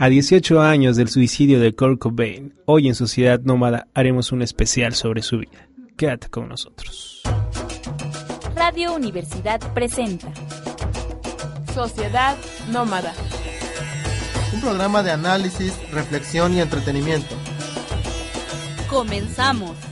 A 18 años del suicidio de Kurt Cobain, hoy en Sociedad Nómada haremos un especial sobre su vida. Quédate con nosotros. Radio Universidad presenta Sociedad Nómada. Un programa de análisis, reflexión y entretenimiento. Comenzamos.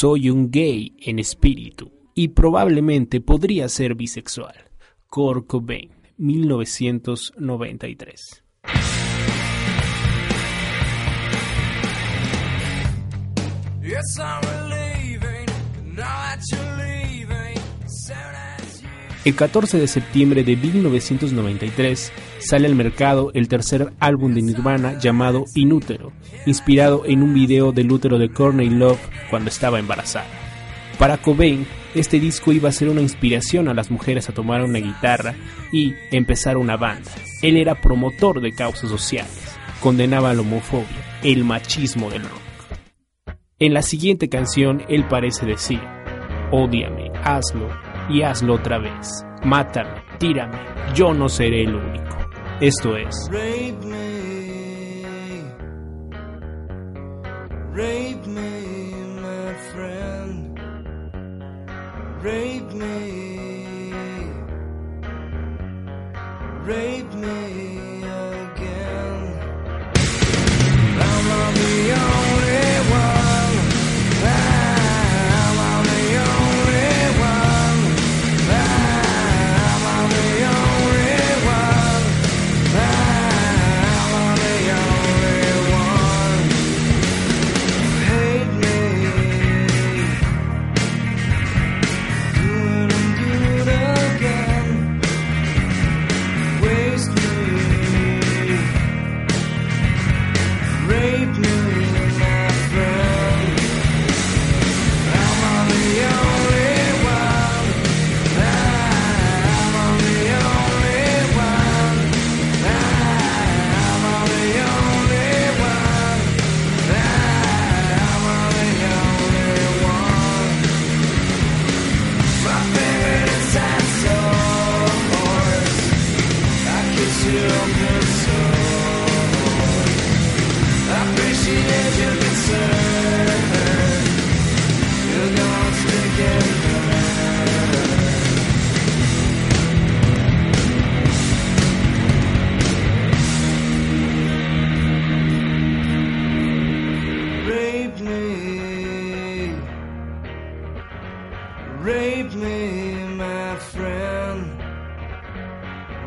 Soy un gay en espíritu y probablemente podría ser bisexual. Kurt Cobain, 1993. Yes, El 14 de septiembre de 1993 sale al mercado el tercer álbum de Nirvana llamado Inútero, inspirado en un video del útero de Courtney Love cuando estaba embarazada. Para Cobain, este disco iba a ser una inspiración a las mujeres a tomar una guitarra y empezar una banda. Él era promotor de causas sociales, condenaba la homofobia, el machismo del rock. En la siguiente canción, él parece decir, ódiame, hazlo, y hazlo otra vez. Mátame, tírame, yo no seré el único. Esto es... Rape me, rape me, my friend. Rape me, rape me again. I'm not the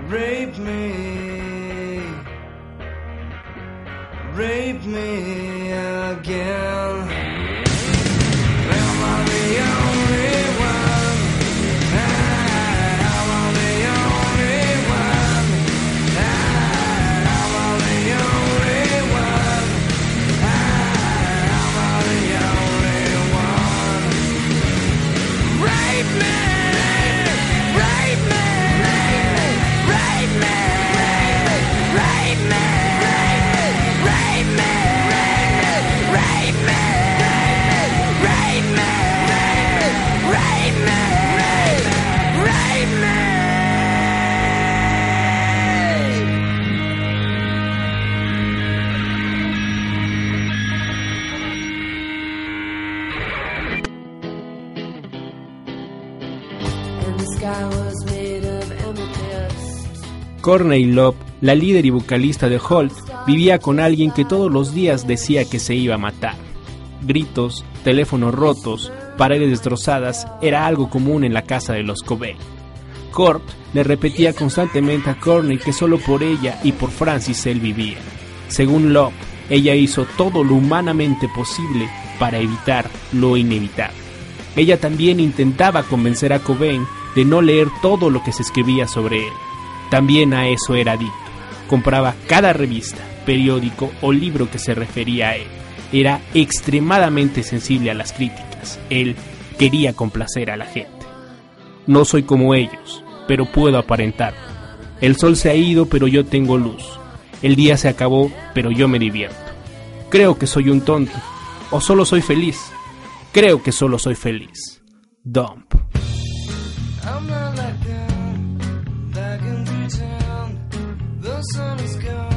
Rape me, rape me again. Courtney Love, la líder y vocalista de Holt, vivía con alguien que todos los días decía que se iba a matar. Gritos, teléfonos rotos, paredes destrozadas era algo común en la casa de los Cobain. Kurt le repetía constantemente a Courtney que solo por ella y por Francis él vivía. Según Love, ella hizo todo lo humanamente posible para evitar lo inevitable. Ella también intentaba convencer a Cobain de no leer todo lo que se escribía sobre él. También a eso era adicto. Compraba cada revista, periódico o libro que se refería a él. Era extremadamente sensible a las críticas. Él quería complacer a la gente. No soy como ellos, pero puedo aparentarlo. El sol se ha ido, pero yo tengo luz. El día se acabó, pero yo me divierto. Creo que soy un tonto. O solo soy feliz. Creo que solo soy feliz. Dump. Sun is gone,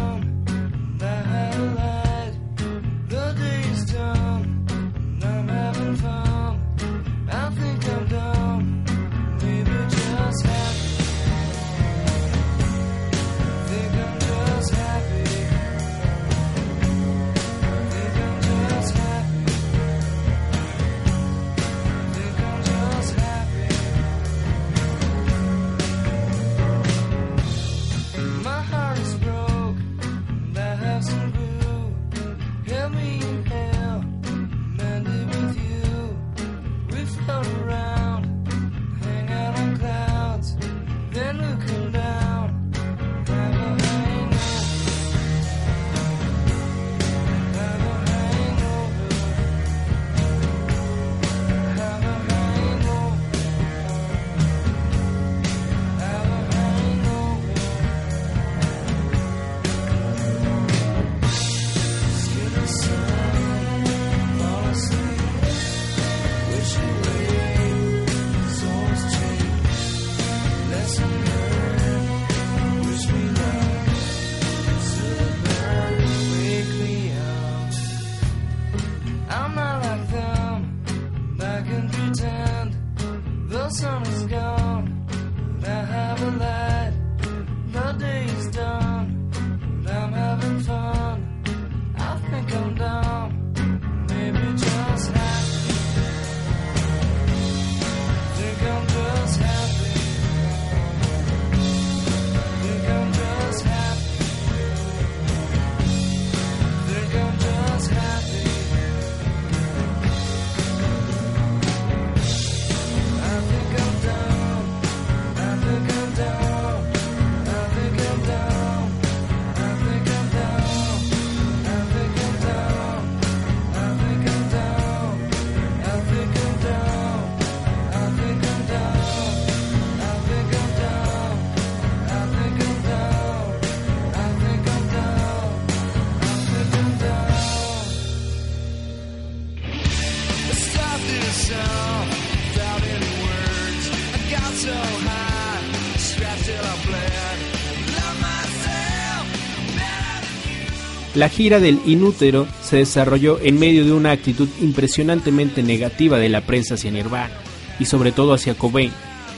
La gira del Inútero se desarrolló en medio de una actitud impresionantemente negativa de la prensa hacia Nirvana y sobre todo hacia Cobain.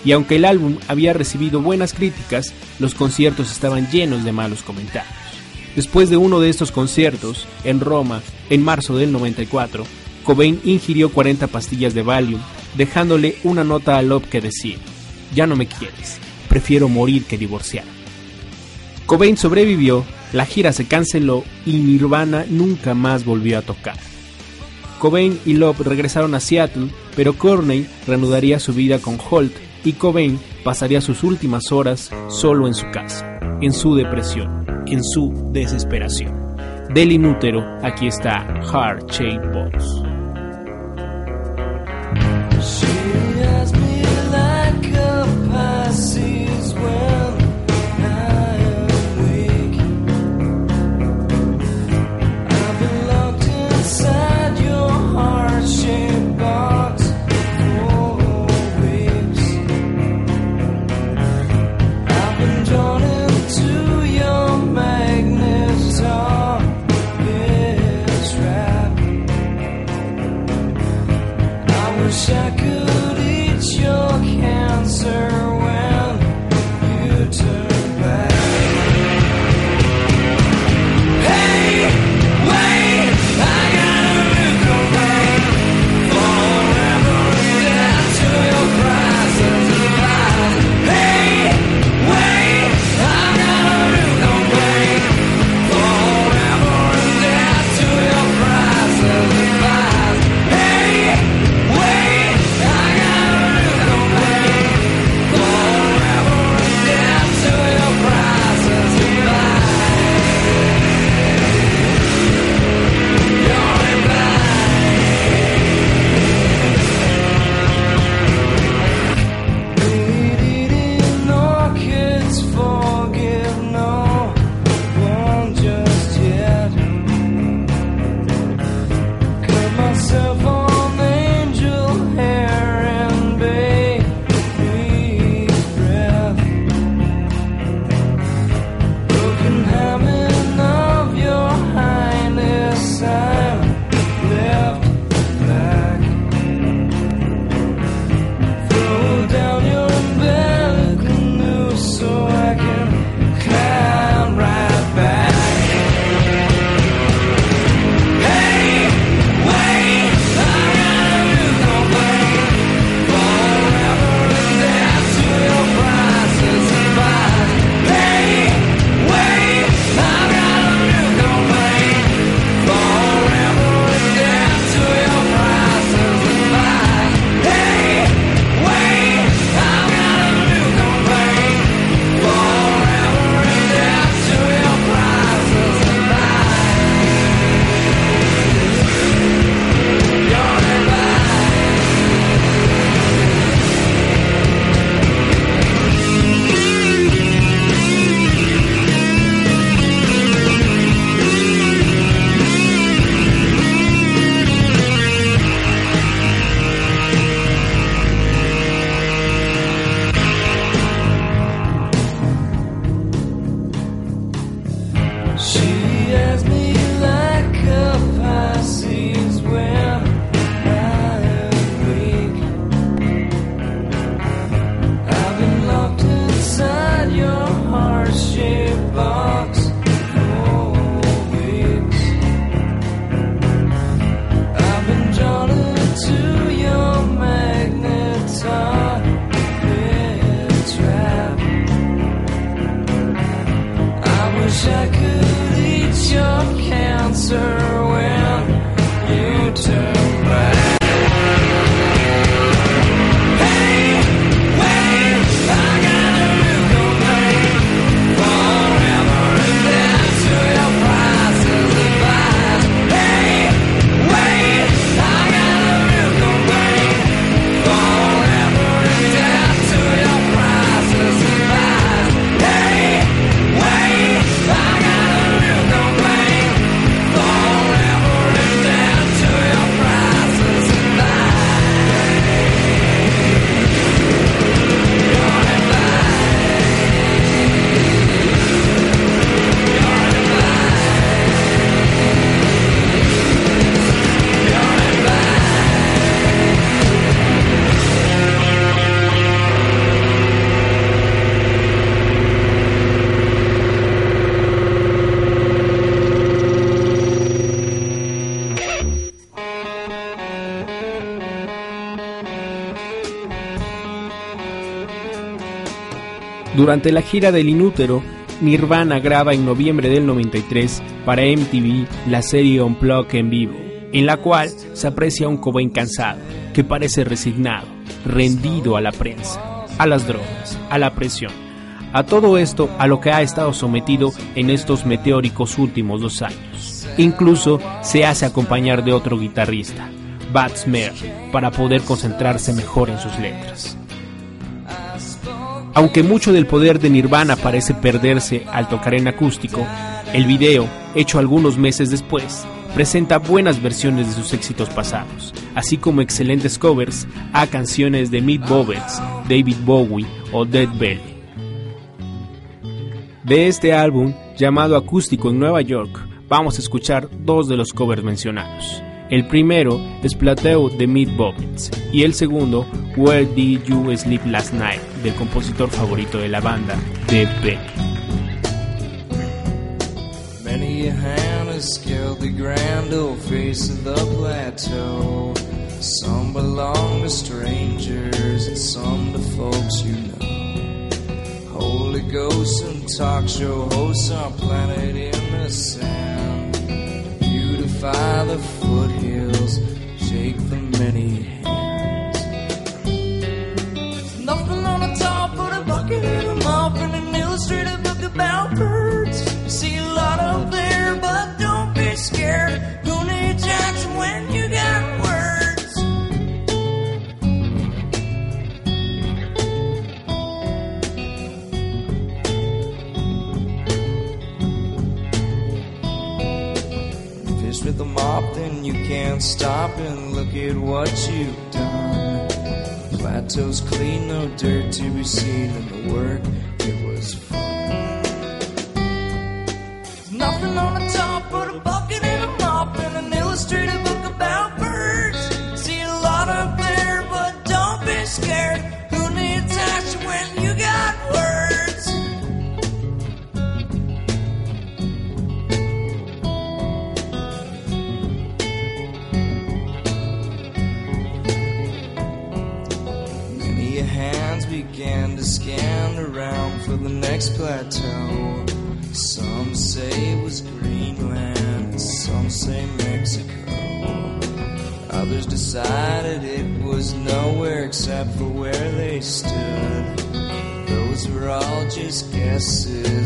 Y aunque el álbum había recibido buenas críticas, los conciertos estaban llenos de malos comentarios. Después de uno de estos conciertos, en Roma, en marzo del 94, Cobain ingirió 40 pastillas de Valium, dejándole una nota a Love que decía, ya no me quieres, prefiero morir que divorciar. Cobain sobrevivió, la gira se canceló y Nirvana nunca más volvió a tocar. Cobain y Love regresaron a Seattle, pero Courtney reanudaría su vida con Holt y Cobain pasaría sus últimas horas solo en su casa, en su depresión, en su desesperación. Del inútero, aquí está Heart Shaped Box. Durante la gira del Inútero, Nirvana graba en noviembre del 93 para MTV la serie Unplugged en vivo, en la cual se aprecia un Cobain cansado, que parece resignado, rendido a la prensa, a las drogas, a la presión, a todo esto a lo que ha estado sometido en estos meteóricos últimos dos años. Incluso se hace acompañar de otro guitarrista, Smear, para poder concentrarse mejor en sus letras. Aunque mucho del poder de Nirvana parece perderse al tocar en acústico, el video, hecho algunos meses después, presenta buenas versiones de sus éxitos pasados, así como excelentes covers a canciones de Meat Bobbets, David Bowie o Dead Belly. De este álbum, llamado Acústico en Nueva York, vamos a escuchar dos de los covers mencionados. El primero es Plateau de Meat Bobbins y el segundo Where Did You Sleep Last Night del compositor favorito de la banda, the plateau. Some belong to strangers and some to folks you know. Holy ghosts and talk show hosts are planted in the sand. Beautify the foothills, shake the many A mop, then you can't stop and look at what you've done. Plateau's clean, no dirt to be seen in the work. message.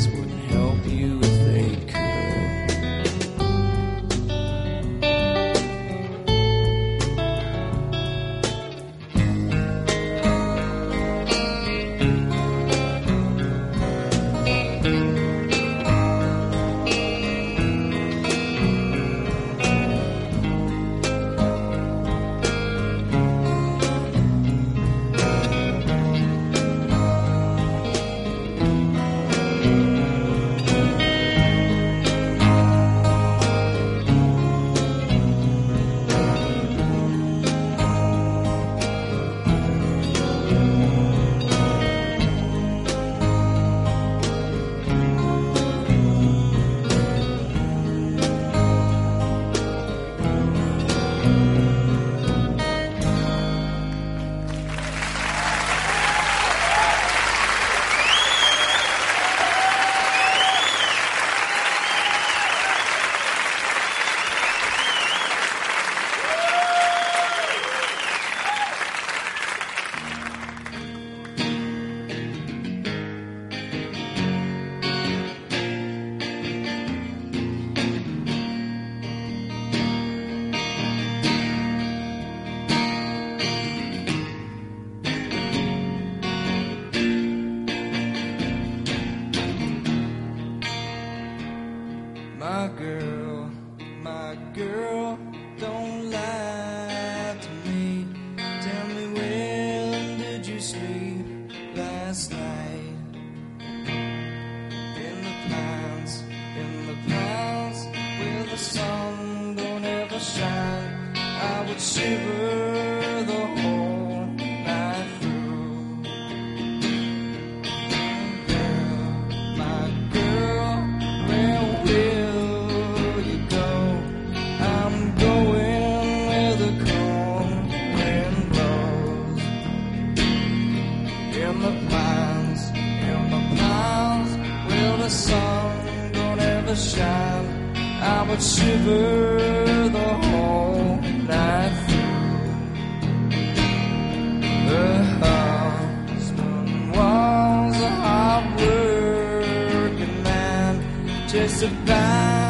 My girl, my girl, the whole night through. Was a hard man, just about.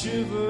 Shiver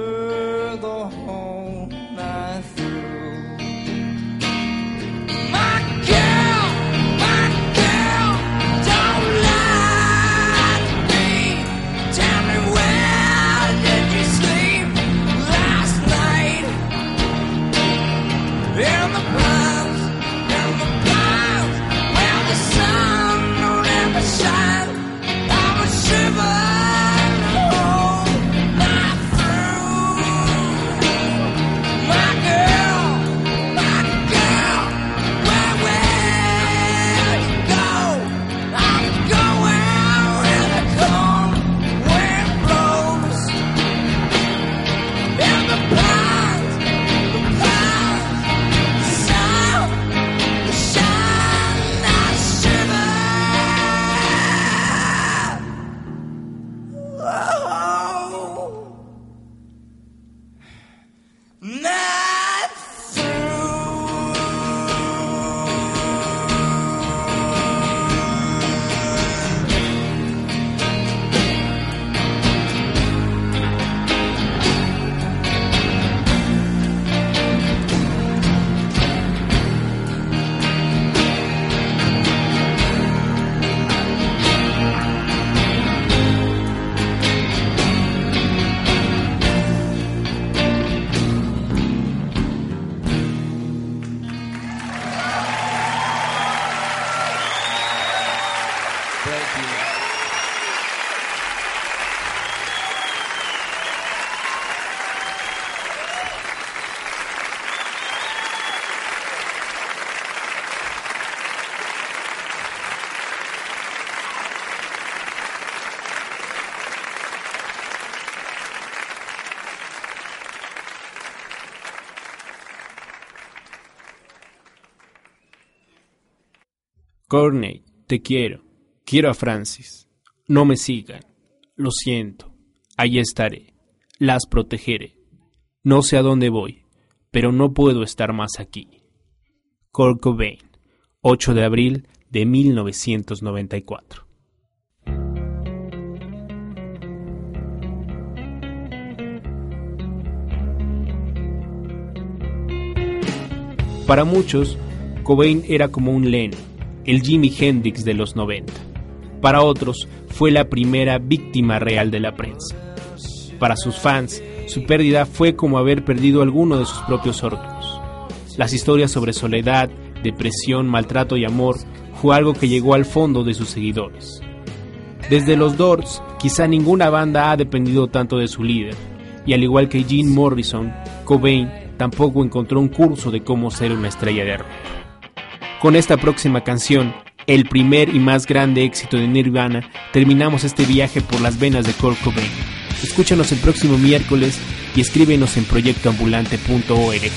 Courtney, te quiero. Quiero a Francis. No me sigan. Lo siento. Allí estaré. Las protegeré. No sé a dónde voy, pero no puedo estar más aquí. Kurt Cobain, 8 de abril de 1994. Para muchos, Cobain era como un Lennon, el Jimi Hendrix de los 90. Para otros, fue la primera víctima real de la prensa. Para sus fans, su pérdida fue como haber perdido alguno de sus propios órganos. Las historias sobre soledad, depresión, maltrato y amor fue algo que llegó al fondo de sus seguidores. Desde los Doors, quizá ninguna banda ha dependido tanto de su líder, y al igual que Jim Morrison, Cobain tampoco encontró un curso de cómo ser una estrella de rock. Con esta próxima canción, el primer y más grande éxito de Nirvana, terminamos este viaje por las venas de Kurt Cobain. Escúchanos el próximo miércoles y escríbenos en proyectoambulante.org.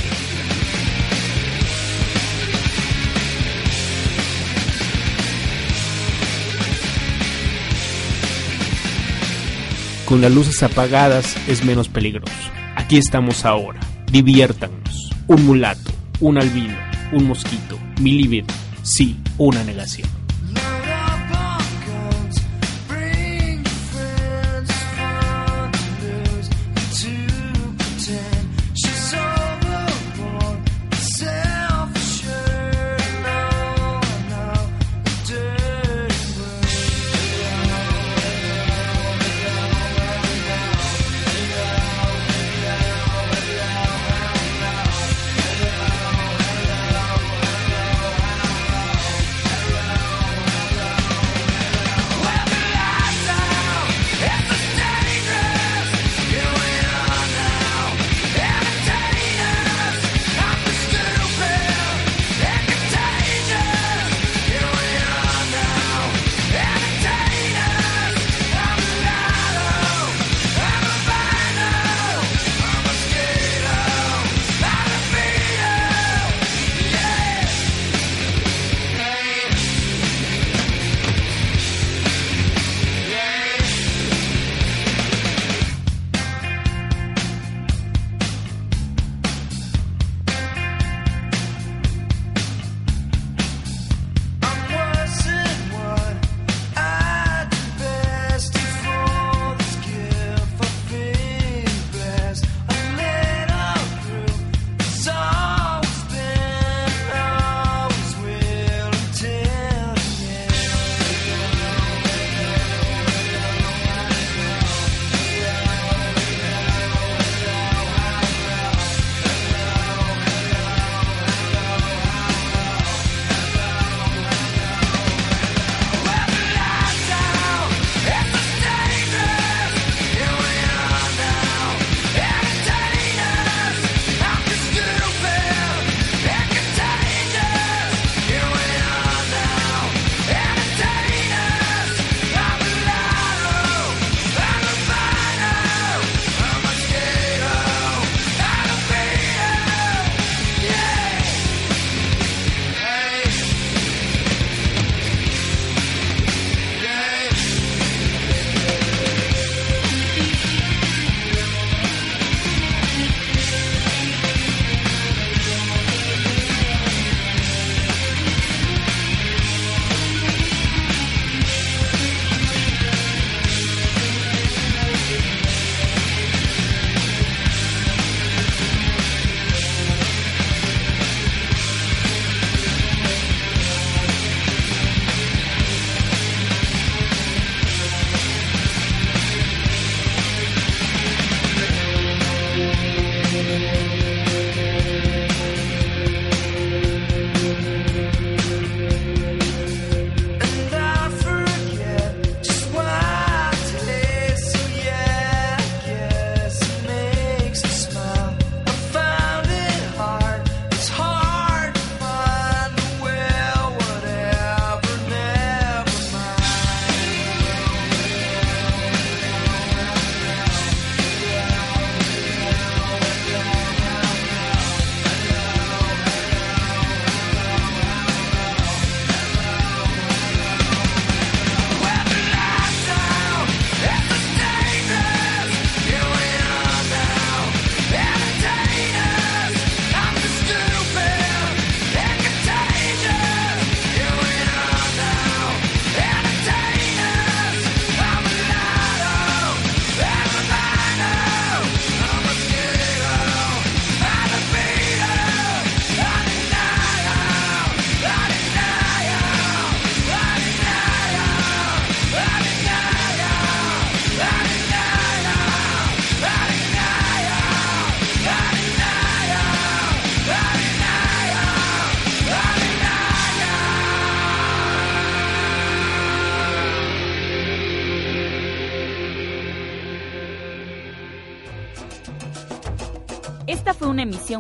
Con las luces apagadas es menos peligroso. Aquí estamos ahora. Diviértanos. Un mulato, un albino, un mosquito, mi libido. Sí, una negación.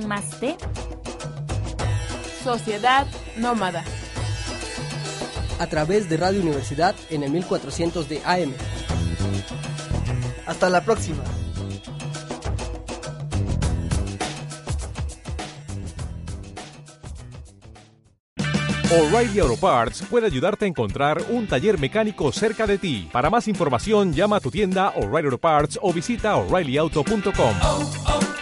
Más de Sociedad Nómada. a través de Radio Universidad en el 1400 de AM. Hasta la próxima. O'Reilly Auto Parts puede ayudarte a encontrar un taller mecánico cerca de ti. Para más información, llama a tu tienda O'Reilly Auto Parts o visita oreillyauto.com.